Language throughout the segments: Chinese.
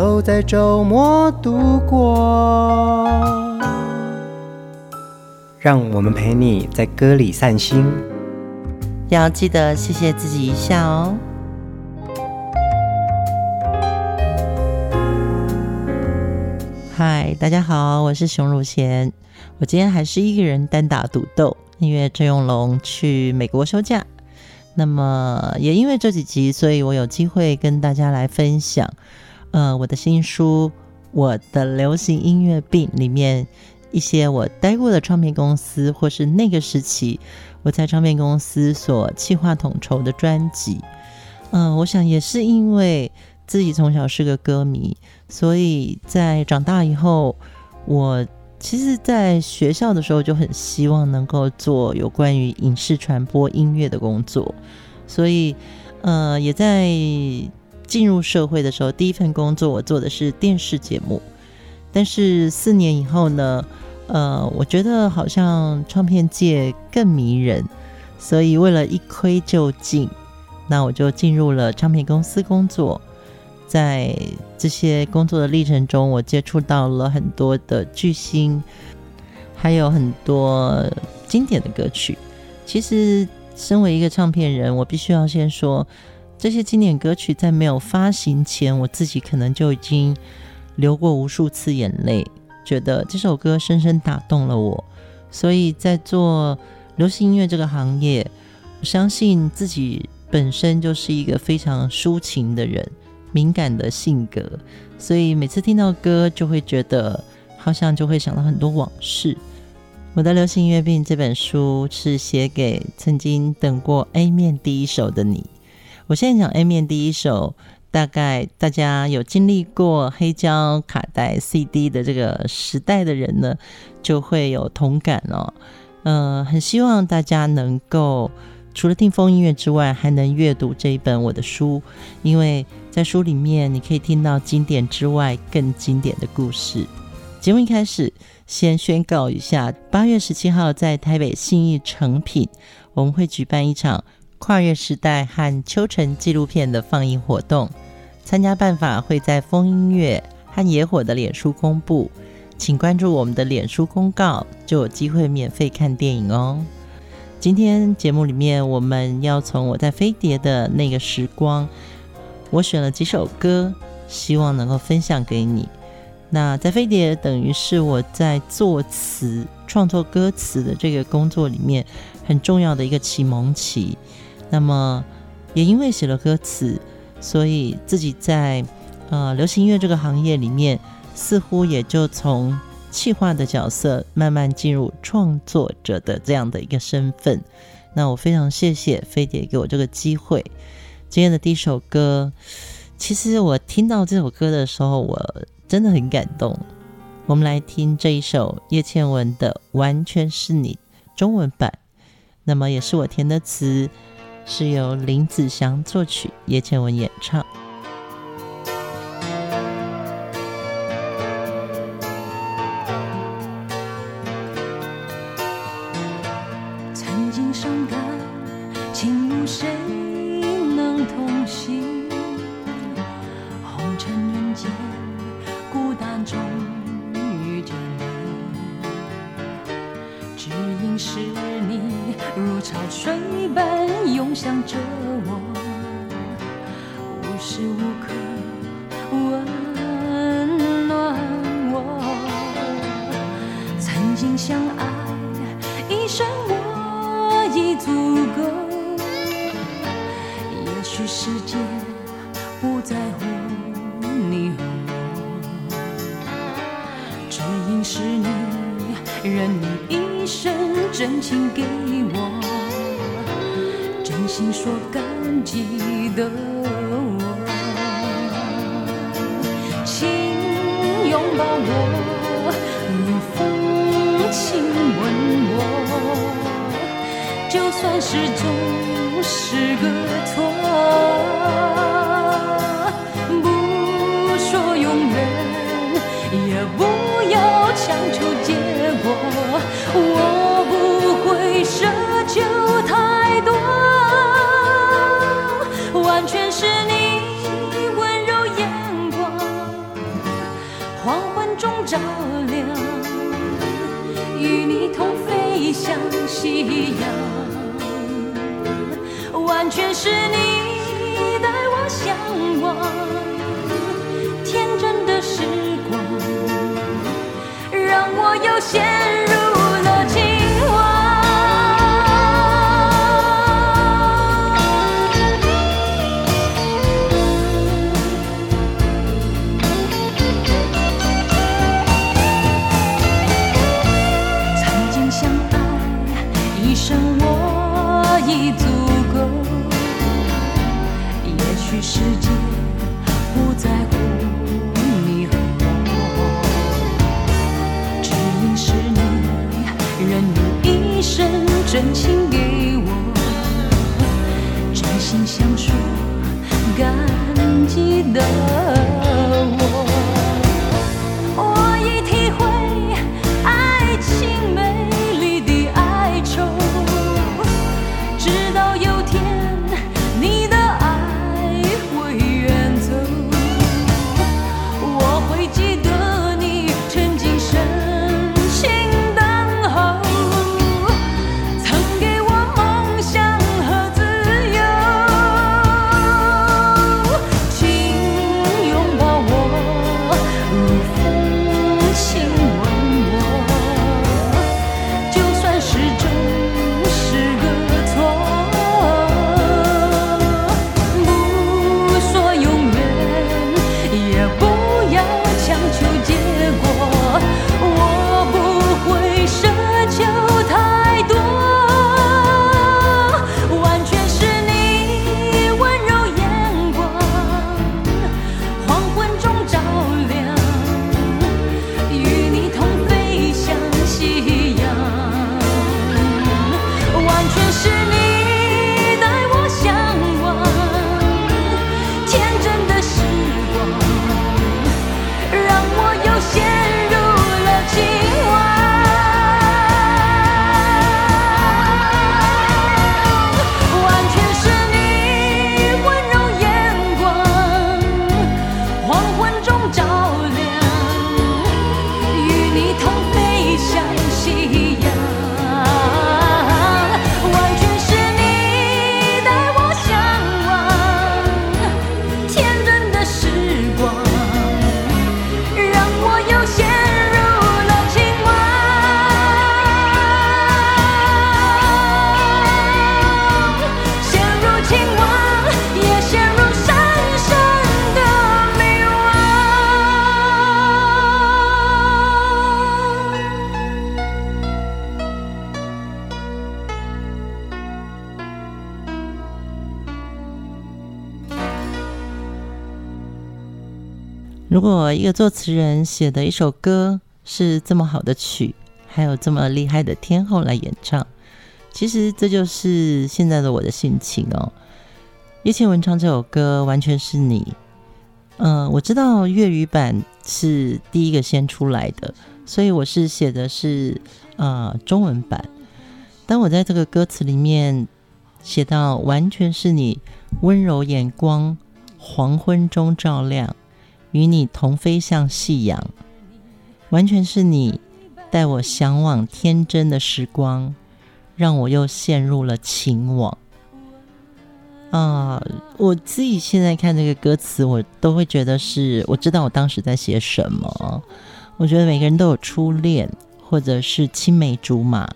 都在周末度过。让我们陪你在歌里散心，要记得谢谢自己一下哦。嗨，大家好，我是熊汝贤。我今天还是一个人单打独斗，因为陈永龙去美国休假。那么也因为这几集，所以我有机会跟大家来分享，呃，我的新书《我的流行音乐病》里面。一些我待过的唱片公司，或是那个时期我在唱片公司所企划统筹的专辑，嗯、我想也是因为自己从小是个歌迷，所以在长大以后，我其实在学校的时候就很希望能够做有关于影视传播音乐的工作，所以呃，也在进入社会的时候，第一份工作我做的是电视节目。但是四年以后呢，呃，我觉得好像唱片界更迷人，所以为了一窥究竟，那我就进入了唱片公司工作。在这些工作的历程中，我接触到了很多的巨星，还有很多经典的歌曲。其实，身为一个唱片人，我必须要先说，这些经典歌曲在没有发行前，我自己可能就已经。流过无数次眼泪，觉得这首歌深深打动了我，所以在做流行音乐这个行业，我相信自己本身就是一个非常抒情的人，敏感的性格，所以每次听到歌就会觉得好像就会想到很多往事。我的流行音乐病这本书是写给曾经等过 A 面第一首的你。我现在讲 A 面第一首。大概大家有经历过黑胶、卡带、CD 的这个时代的人呢，就会有同感哦。呃，很希望大家能够除了听风音乐之外，还能阅读这一本我的书，因为在书里面你可以听到经典之外更经典的故事。节目一开始，先宣告一下，八月十七号在台北信义诚品，我们会举办一场。跨越时代和秋成纪录片的放映活动，参加办法会在风音乐和野火的脸书公布，请关注我们的脸书公告，就有机会免费看电影哦。今天节目里面，我们要从我在飞碟的那个时光，我选了几首歌，希望能够分享给你。那在飞碟等于是我在作词、创作歌词的这个工作里面很重要的一个启蒙期。那么，也因为写了歌词，所以自己在呃流行音乐这个行业里面，似乎也就从企划的角色慢慢进入创作者的这样的一个身份。那我非常谢谢飞碟给我这个机会。今天的第一首歌，其实我听到这首歌的时候，我真的很感动。我们来听这一首叶倩文的《完全是你》中文版，那么也是我填的词。是由林子祥作曲，叶倩文演唱。曾经伤感，请问谁能同行？红尘人间，孤单中遇见你，只因是你如潮水般。涌向着我，无时无如果一个作词人写的一首歌是这么好的曲，还有这么厉害的天后来演唱，其实这就是现在的我的心情哦。叶倩文唱这首歌完全是你，嗯、我知道粤语版是第一个先出来的，所以我是写的是呃中文版。当我在这个歌词里面写到完全是你温柔眼光，黄昏中照亮。与你同飞向夕阳，完全是你带我向往天真的时光，让我又陷入了情网。啊，我自己现在看这个歌词，我都会觉得是，我知道我当时在写什么。我觉得每个人都有初恋，或者是青梅竹马，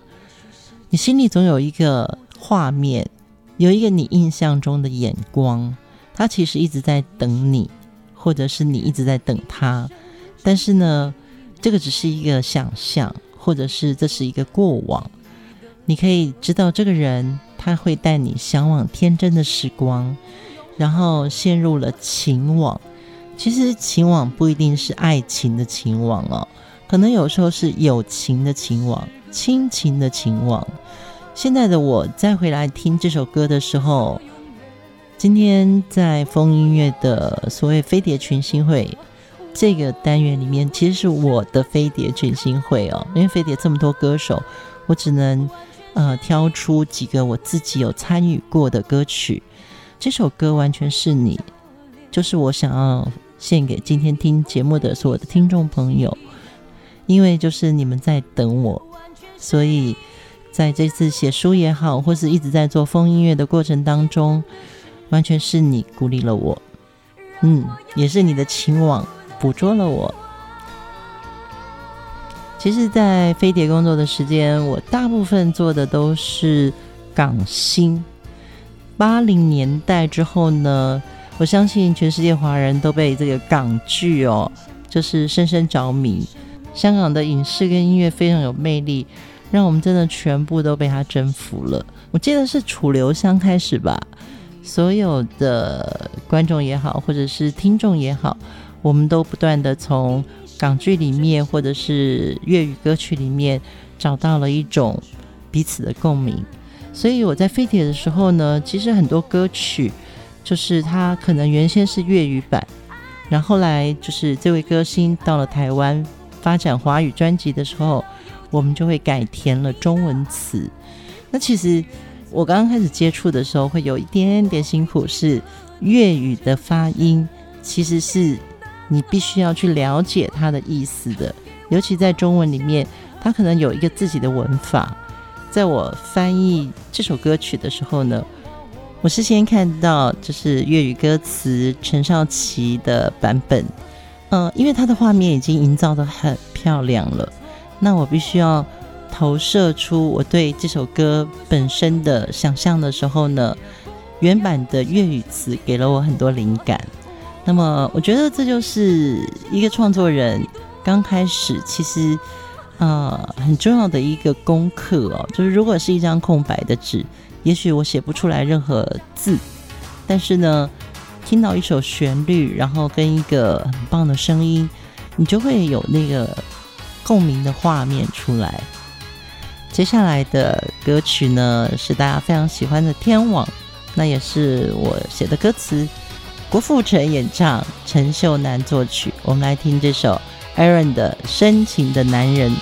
你心里总有一个画面，有一个你印象中的眼光，他其实一直在等你。或者是你一直在等他，但是呢，这个只是一个想象，或者是这是一个过往。你可以知道这个人他会带你向往天真的时光，然后陷入了情网。其实情网不一定是爱情的情网哦，可能有时候是友情的情网、亲情的情网。现在的我再回来听这首歌的时候，今天在风音乐的所谓飞碟群星会这个单元里面，其实是我的飞碟群星会哦，因为飞碟这么多歌手，我只能呃挑出几个我自己有参与过的歌曲。这首歌完全是你，就是我想要献给今天听节目的所有的听众朋友，因为就是你们在等我，所以。在这次写书也好，或是一直在做风音乐的过程当中，完全是你鼓励了我，嗯，也是你的情网捕捉了我。其实，在飞碟工作的时间，我大部分做的都是港星。八零年代之后呢，我相信全世界华人都被这个港剧哦，就是深深着迷。香港的影视跟音乐非常有魅力。让我们真的全部都被他征服了。我记得是楚留香开始吧，所有的观众也好，或者是听众也好，我们都不断的从港剧里面或者是粤语歌曲里面找到了一种彼此的共鸣。所以我在飞铁的时候呢，其实很多歌曲就是它可能原先是粤语版，然后来就是这位歌星到了台湾发展华语专辑的时候。我们就会改填了中文词。那其实我刚刚开始接触的时候，会有一点点辛苦，是粤语的发音，其实是你必须要去了解它的意思的。尤其在中文里面，它可能有一个自己的文法。在我翻译这首歌曲的时候呢，我是先看到就是粤语歌词陈少琪的版本，嗯、因为它的画面已经营造得很漂亮了。那我必须要投射出我对这首歌本身的想象的时候呢，原版的粤语词给了我很多灵感。那么，我觉得这就是一个创作人刚开始其实呃很重要的一个功课哦，就是如果是一张空白的纸，也许我写不出来任何字，但是呢，听到一首旋律，然后跟一个很棒的声音，你就会有那个。共鸣的画面出来。接下来的歌曲呢，是大家非常喜欢的《天网》，那也是我写的歌词，郭富城演唱，陈秀楠作曲。我们来听这首 Aaron 的《深情的男人》。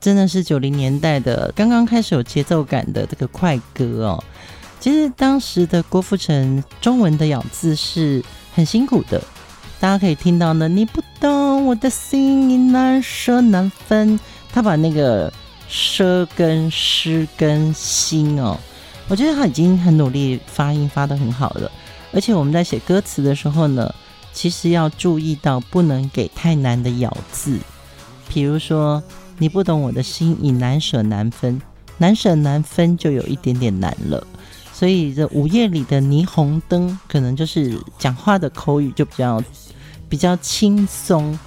真的是九零年代的刚刚开始有节奏感的这个快歌哦。其实当时的郭富城中文的咬字是很辛苦的，大家可以听到呢。你不懂我的心你难舍难分，他把那个舍跟失跟心哦，我觉得他已经很努力发音发得很好了。而且我们在写歌词的时候呢，其实要注意到不能给太难的咬字，比如说。你不懂我的心已难舍难分，难舍难分就有一点点难了。所以这午夜里的霓虹灯，可能就是讲话的口语就比较比较轻松。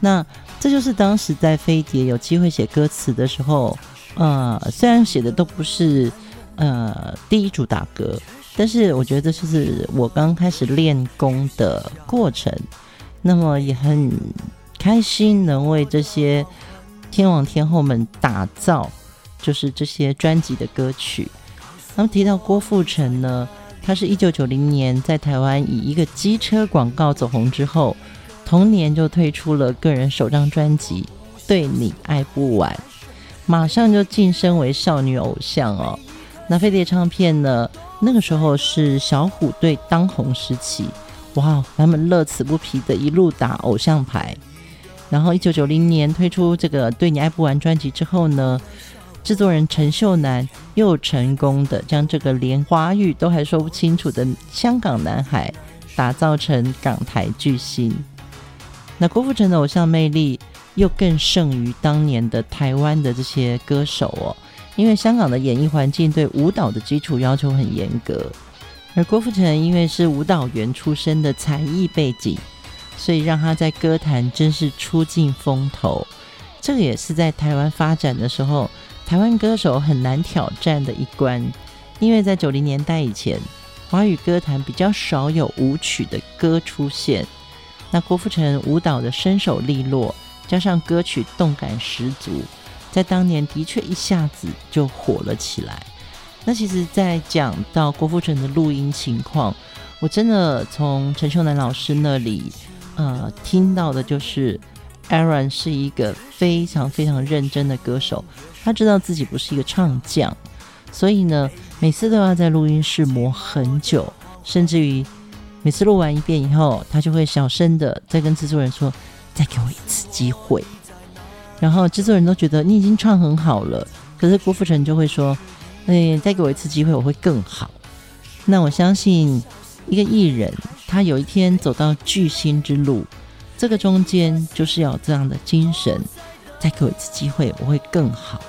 那这就是当时在飞碟有机会写歌词的时候，呃，虽然写的都不是呃第一主打歌，但是我觉得这是我刚开始练功的过程。那么也很开心能为这些。天王天后们打造就是这些专辑的歌曲。那么提到郭富城呢，他是一九九零年在台湾以一个机车广告走红之后，同年就推出了个人首张专辑《对你爱不完》，马上就晋升为少女偶像哦。那飞碟唱片呢，那个时候是小虎队当红时期，哇，他们乐此不疲的一路打偶像牌。然后，一九九零年推出这个《对你爱不完》专辑之后呢，制作人陈秀男又成功的将这个连华语都还说不清楚的香港男孩打造成港台巨星。那郭富城的偶像魅力又更胜于当年的台湾的这些歌手哦，因为香港的演艺环境对舞蹈的基础要求很严格，而郭富城因为是舞蹈员出身的才艺背景。所以让他在歌坛真是出尽风头，这个也是在台湾发展的时候，台湾歌手很难挑战的一关，因为在九零年代以前，华语歌坛比较少有舞曲的歌出现。那郭富城舞蹈的身手利落，加上歌曲动感十足，在当年的确一下子就火了起来。那其实，在讲到郭富城的录音情况，我真的从陈秀男老师那里。呃，听到的就是 Aaron 是一个非常非常认真的歌手，他知道自己不是一个唱将，所以呢，每次都要在录音室磨很久，甚至于每次录完一遍以后，他就会小声的再跟制作人说：“再给我一次机会。”然后制作人都觉得你已经唱很好了，可是郭富城就会说：“哎，再给我一次机会，我会更好。”那我相信一个艺人。他有一天走到巨星之路，这个中间就是要这样的精神。再给我一次机会，我会更好。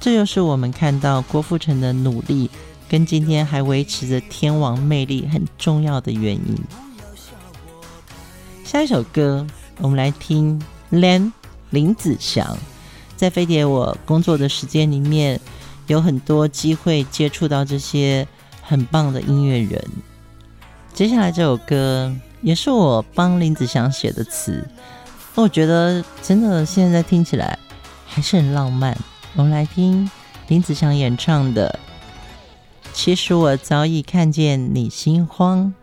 这就是我们看到郭富城的努力，跟今天还维持着天王魅力很重要的原因。下一首歌，我们来听 Len 林子祥。在飞碟我工作的时间里面，有很多机会接触到这些很棒的音乐人。接下来这首歌也是我帮林子祥写的词，我觉得真的现在听起来还是很浪漫。我们来听林子祥演唱的《其实我早已看见你心慌》。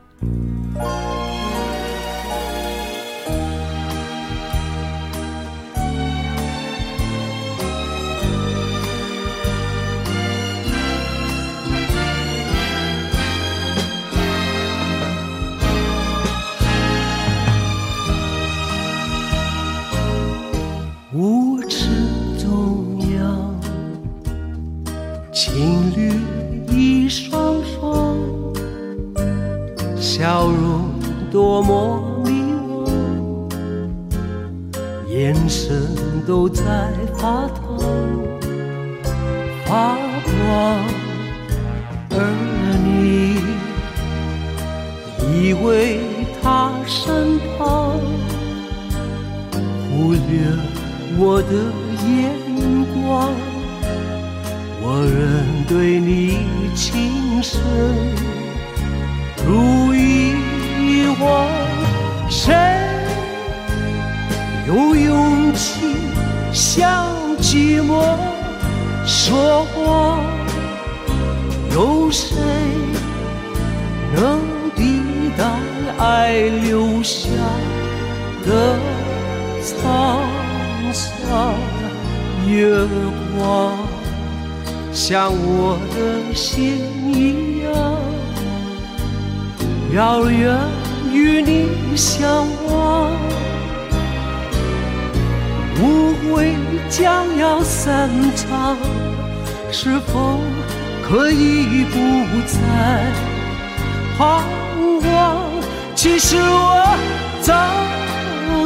其实我早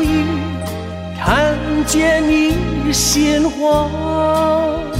已看见你心慌。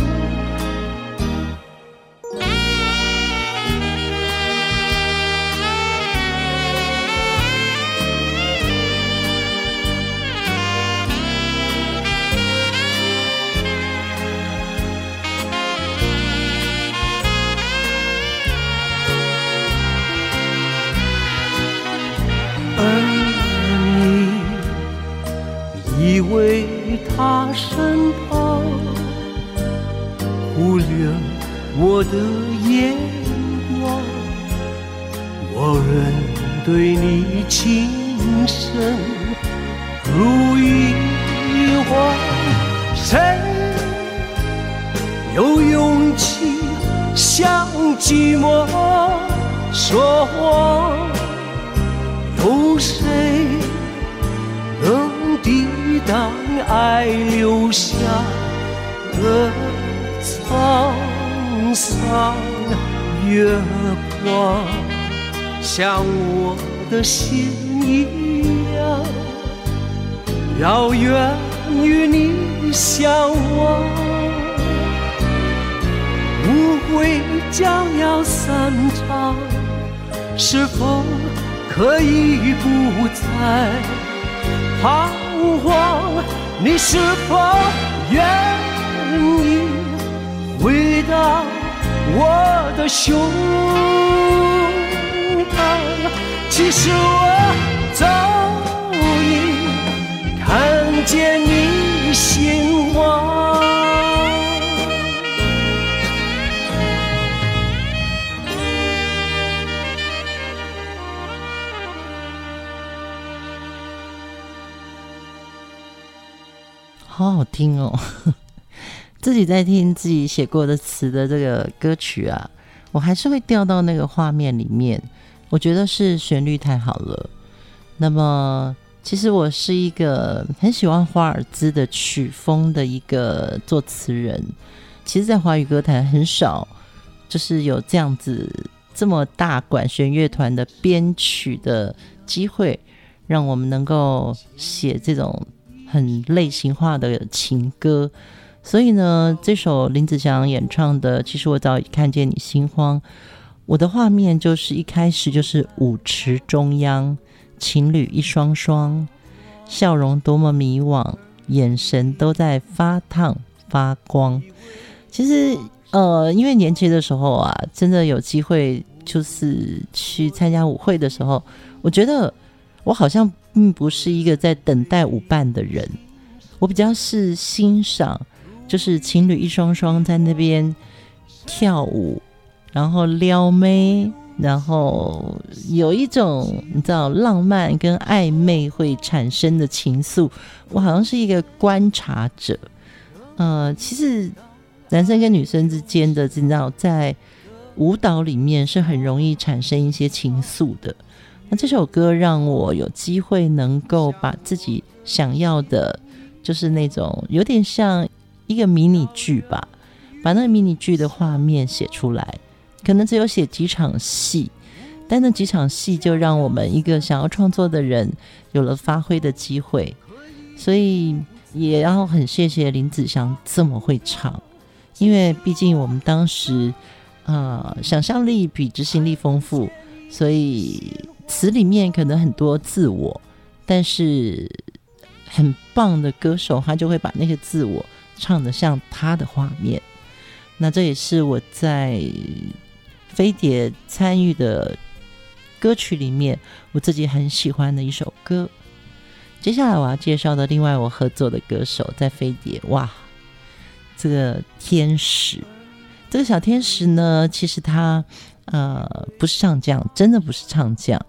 将要散场，是否可以不再彷徨？你是否愿意回到我的胸膛？其实我早已看见你心慌。好好听哦，自己在听自己写过的词的这个歌曲啊，我还是会掉到那个画面里面。我觉得是旋律太好了。那么，其实我是一个很喜欢华尔兹的曲风的一个作词人。其实，在华语歌坛很少，就是有这样子这么大管弦乐团的编曲的机会，让我们能够写这种。很类型化的情歌，所以呢，这首林子祥演唱的，其实我早已看见你心慌。我的画面就是一开始就是舞池中央，情侣一双双，笑容多么迷惘，眼神都在发烫发光。其实，呃，因为年轻的时候啊，真的有机会就是去参加舞会的时候，我觉得我好像。并不是一个在等待舞伴的人，我比较是欣赏，就是情侣一双双在那边跳舞，然后撩妹，然后有一种你知道浪漫跟暧昧会产生的情愫。我好像是一个观察者，呃，其实男生跟女生之间的，你知道，在舞蹈里面是很容易产生一些情愫的。那这首歌让我有机会能够把自己想要的，就是那种有点像一个迷你剧吧，把那个迷你剧的画面写出来，可能只有写几场戏，但那几场戏就让我们一个想要创作的人有了发挥的机会，所以也要很谢谢林子祥这么会唱，因为毕竟我们当时啊、想象力比执行力丰富，所以词里面可能很多自我，但是很棒的歌手他就会把那些自我唱的像他的画面，那这也是我在飞碟参与的。歌曲里面，我自己很喜欢的一首歌。接下来我要介绍的另外我合作的歌手，在飞碟，哇，这个天使，这个小天使呢，其实他呃不是唱将，真的不是唱将，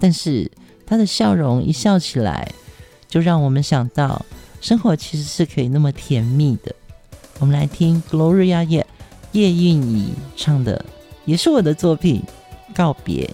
但是他的笑容一笑起来，就让我们想到生活其实是可以那么甜蜜的。我们来听 Gloria 叶叶蕴仪唱的，也是我的作品《告别》。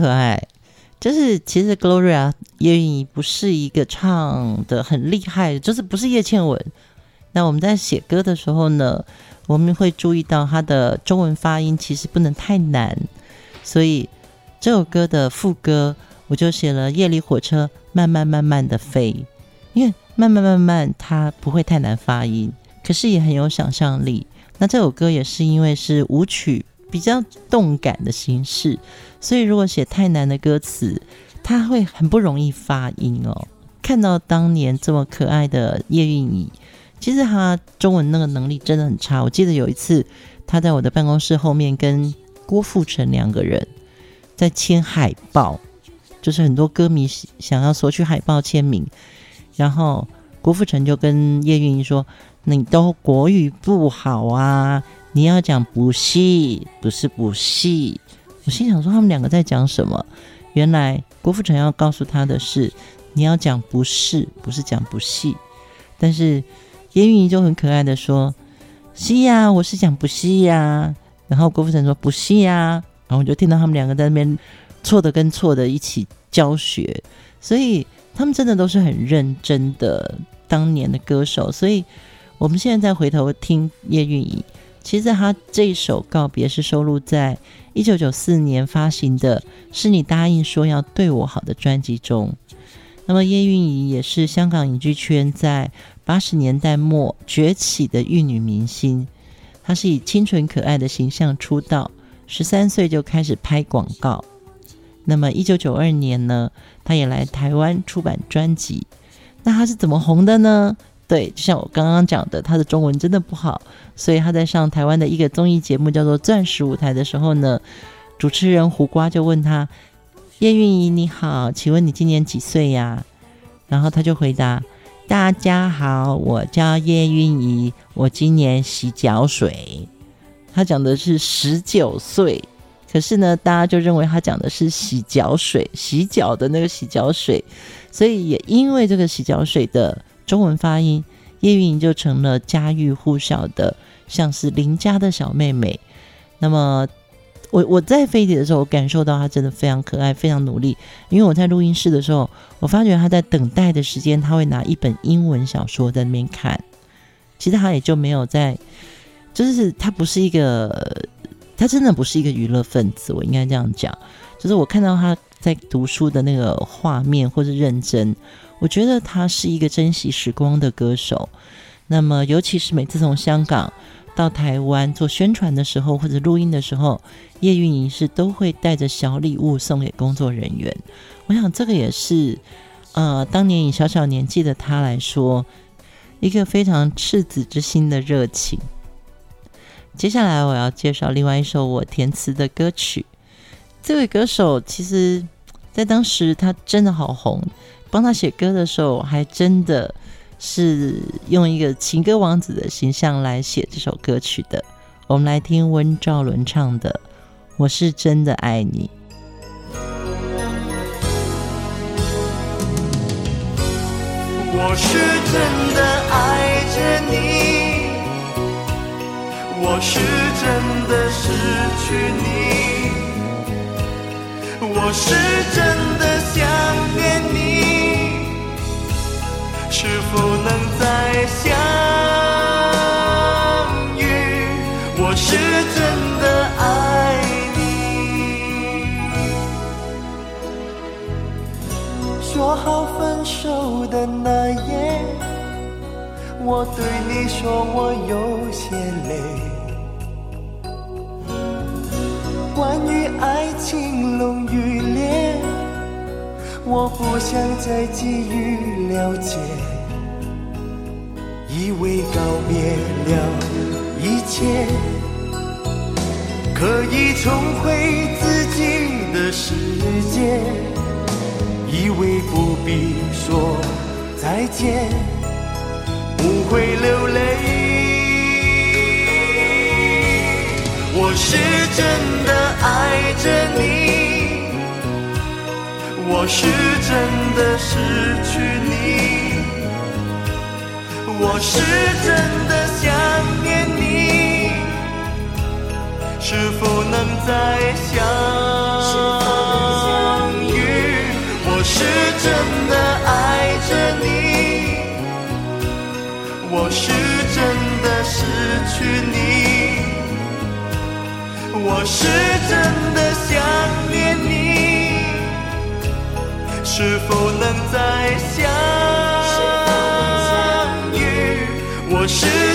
可爱？就是其实 Gloria 叶蕴仪不是一个唱的很厉害，就是不是叶倩文。那我们在写歌的时候呢，我们会注意到它的中文发音其实不能太难，所以这首歌的副歌我就写了“夜里火车慢慢慢慢的飞”，因为慢慢慢慢它不会太难发音，可是也很有想象力。那这首歌也是因为是舞曲。比较动感的形式，所以如果写太难的歌词，他会很不容易发音哦。看到当年这么可爱的叶蕴仪，其实他中文那个能力真的很差。我记得有一次，他在我的办公室后面跟郭富城两个人在签海报，就是很多歌迷想要索取海报签名，然后郭富城就跟叶蕴仪说：“你都国语不好啊，你要讲不是，不是不是。”我心想说，他们两个在讲什么？原来郭富城要告诉他的是，你要讲不是，不是讲不是。但是叶蕴仪就很可爱的说：“是呀，我是讲不是呀。”然后郭富城说：“不是呀。”然后我就听到他们两个在那边错的跟错的一起教学，所以他们真的都是很认真的当年的歌手。所以我们现在再回头听叶蕴仪。其实他这一首告别是收录在一九九四年发行的《是你答应说要对我好》的专辑中。那么叶蕴仪也是香港影剧圈在八十年代末崛起的玉女明星。她是以清纯可爱的形象出道，十三岁就开始拍广告。那么一九九二年呢，她也来台湾出版专辑。那她是怎么红的呢？对，就像我刚刚讲的，他的中文真的不好，所以他在上台湾的一个综艺节目叫做《钻石舞台》的时候呢，主持人胡瓜就问他：“叶蕴仪你好，请问你今年几岁呀？”然后他就回答：“大家好，我叫叶蕴仪，我今年洗脚水。”他讲的是十九岁，可是呢，大家就认为他讲的是洗脚水，洗脚的那个洗脚水，所以也因为这个洗脚水的。中文发音，叶蕴仪就成了家喻户晓的，像是邻家的小妹妹。那么，我我在飞碟的时候，我感受到她真的非常可爱，非常努力。因为我在录音室的时候，我发觉她在等待的时间，她会拿一本英文小说在那边看。其实她也就没有在，就是她不是一个，她真的不是一个娱乐分子。我应该这样讲，就是我看到她在读书的那个画面，或是认真。我觉得他是一个珍惜时光的歌手。那么，尤其是每次从香港到台湾做宣传的时候，或者录音的时候，叶蕴仪是都会带着小礼物送给工作人员。我想，这个也是呃，当年以小小年纪的他来说，一个非常赤子之心的热情。接下来，我要介绍另外一首我填词的歌曲。这位歌手其实，在当时他真的好红。帮他写歌的时候，还真的是用一个情歌王子的形象来写这首歌曲的。我们来听温兆伦唱的《我是真的爱你》。我是真的爱着你，我是真的失去你，我是真的想念你。是否能再相遇？我是真的爱你。说好分手的那夜，我对你说我有些累。关于爱情浓与烈，我不想再继续了解。以为告别了一切，可以重回自己的世界。以为不必说再见，不会流泪。我是真的爱着你，我是真的失去你。我是真的想念你，是否能再相遇？我是真的爱着你，我是真的失去你，我是真的想念你，是否能再我是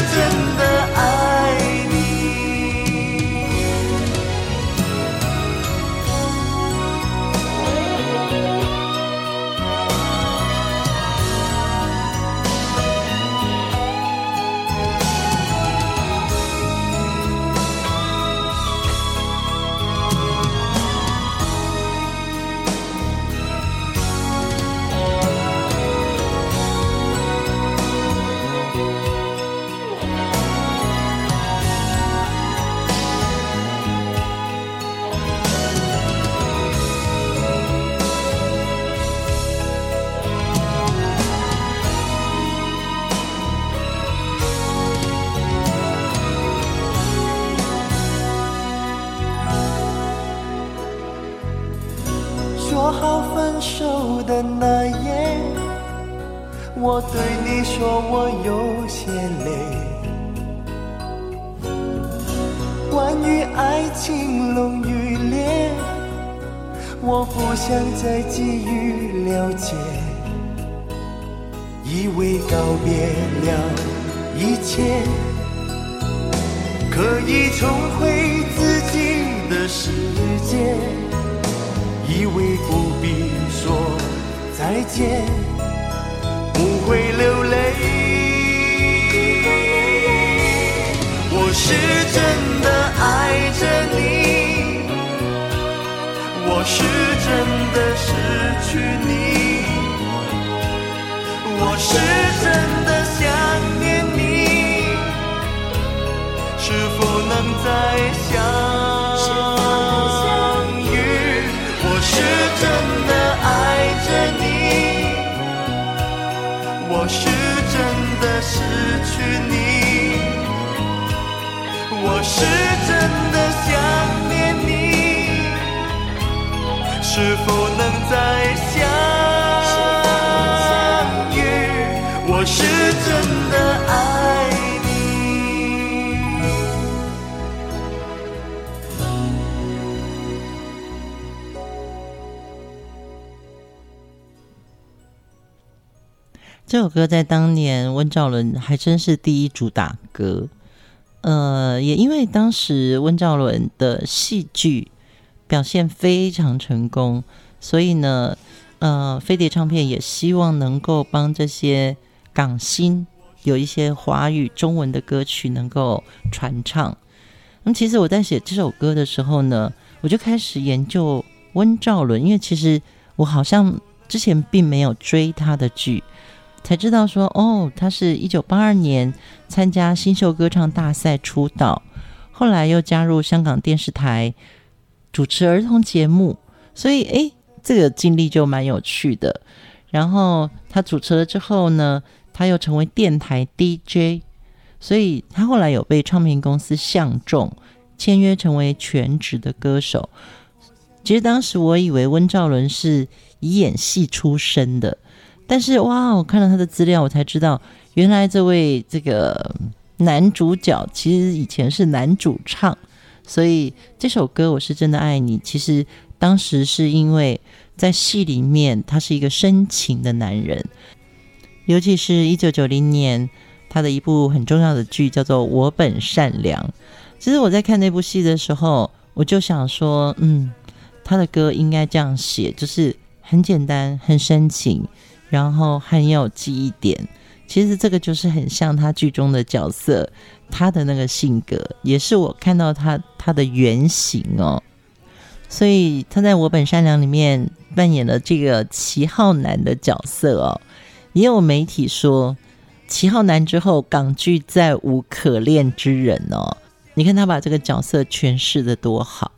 的那夜，我对你说我有些累。关于爱情浓与烈，我不想再急于了解，以为告别了一切，可以重回自己的世界。以为不必说再见，不会流泪。我是真的爱着你，我是真的失去你，我是真的想念你，是否能再相遇？我是真的爱着你。是真的失去你，我是真的想念你，是否能再相这首歌在当年温兆伦还真是第一主打歌，呃，也因为当时温兆伦的戏剧表现非常成功，所以呢，呃，飞碟唱片也希望能够帮这些港星有一些华语中文的歌曲能够传唱。那么，其实我在写这首歌的时候呢，我就开始研究温兆伦，因为其实我好像之前并没有追他的剧。才知道说哦，他是一九八二年参加新秀歌唱大赛出道，后来又加入香港电视台主持儿童节目，所以诶，这个经历就蛮有趣的。然后他主持了之后呢，他又成为电台 DJ，所以他后来有被唱片公司相中，签约成为全职的歌手。其实当时我以为温兆伦是以演戏出身的。但是哇，我看了他的资料，我才知道原来这位这个男主角其实以前是男主唱，所以这首歌我是真的爱你。其实当时是因为在戏里面他是一个深情的男人，尤其是一九九零年他的一部很重要的剧叫做《我本善良》。其实我在看那部戏的时候，我就想说，嗯，他的歌应该这样写，就是很简单，很深情。然后很有记忆点，其实这个就是很像他剧中的角色，他的那个性格也是我看到他他的原型哦。所以他在我本善良里面扮演了这个齐浩南的角色哦。也有媒体说，齐浩南之后港剧再无可恋之人哦。你看他把这个角色诠释得多好。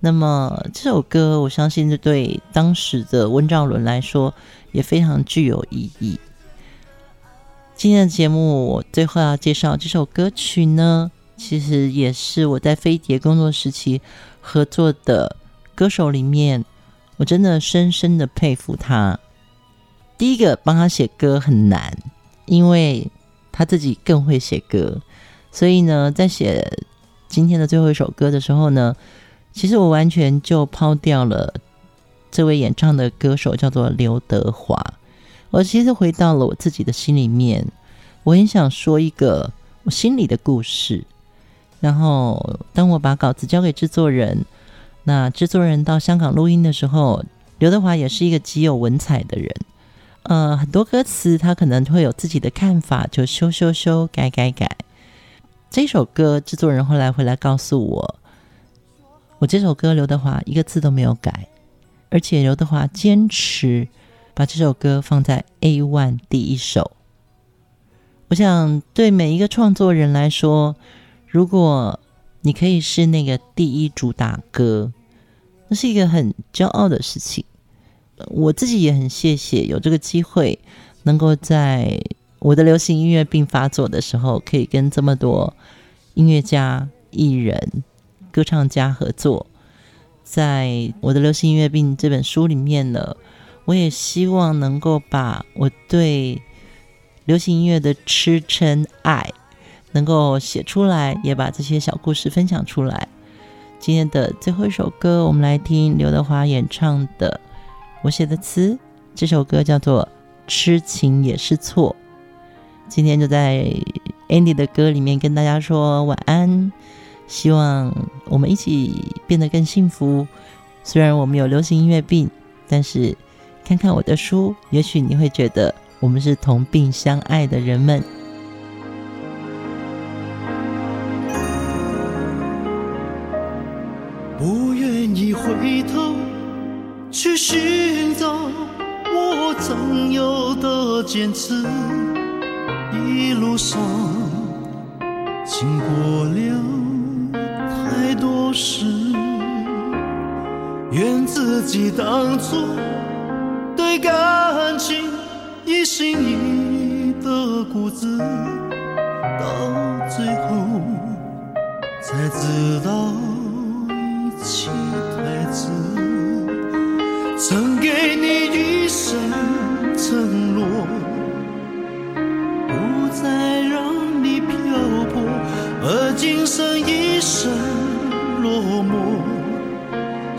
那么这首歌，我相信这对当时的温兆伦来说也非常具有意义。今天的节目，我最后要介绍这首歌曲呢，其实也是我在飞碟工作时期合作的歌手里面，我真的深深的佩服他。第一个帮他写歌很难，因为他自己更会写歌，所以呢，在写今天的最后一首歌的时候呢。其实我完全就抛掉了这位演唱的歌手，叫做刘德华。我其实回到了我自己的心里面，我很想说一个我心里的故事。然后，当我把稿子交给制作人，那制作人到香港录音的时候，刘德华也是一个极有文采的人。呃，很多歌词他可能会有自己的看法，就修修修，改改改。这首歌，制作人后来回来告诉我。我这首歌，刘德华一个字都没有改，而且刘德华坚持把这首歌放在 A one 第一首。我想，对每一个创作人来说，如果你可以是那个第一主打歌，那是一个很骄傲的事情。我自己也很谢谢有这个机会，能够在我的流行音乐病发作的时候，可以跟这么多音乐家、艺人。歌唱家合作，在我的流行音乐病这本书里面呢，我也希望能够把我对流行音乐的痴嗔爱能够写出来，也把这些小故事分享出来。今天的最后一首歌，我们来听刘德华演唱的我写的词。这首歌叫做《痴情也是错》。今天就在 Andy 的歌里面跟大家说晚安，希望我们一起变得更幸福。虽然我们有流行音乐病，但是看看我的书，也许你会觉得我们是同病相爱的人们。不愿意回头去寻找我曾有的坚持，一路上经过了是。怨自己当初对感情一心一意的固执，到最后才知道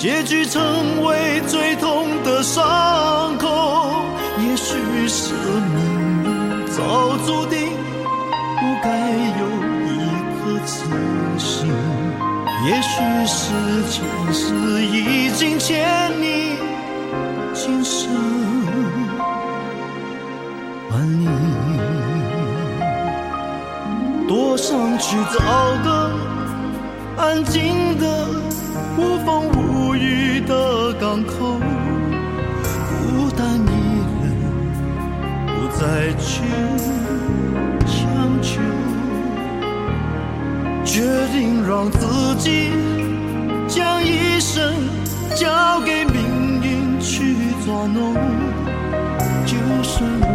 结局成为最痛的伤口，也许是命运早注定，不该有一颗痴心。也许是前世已经欠你，今生还你。多想去找个安静的无风无的港口，孤单一人，不再去强求，决定让自己将一生交给命运去捉弄。就算我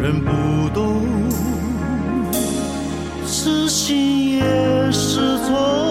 人不懂，痴心也是错。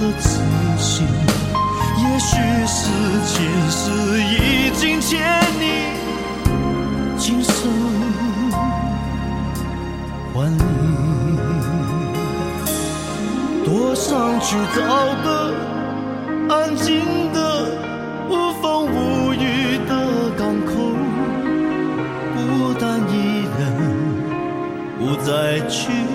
的自己也许是前世已经欠你今生还你多想去找个安静的无风无雨的港口孤单一人不再去。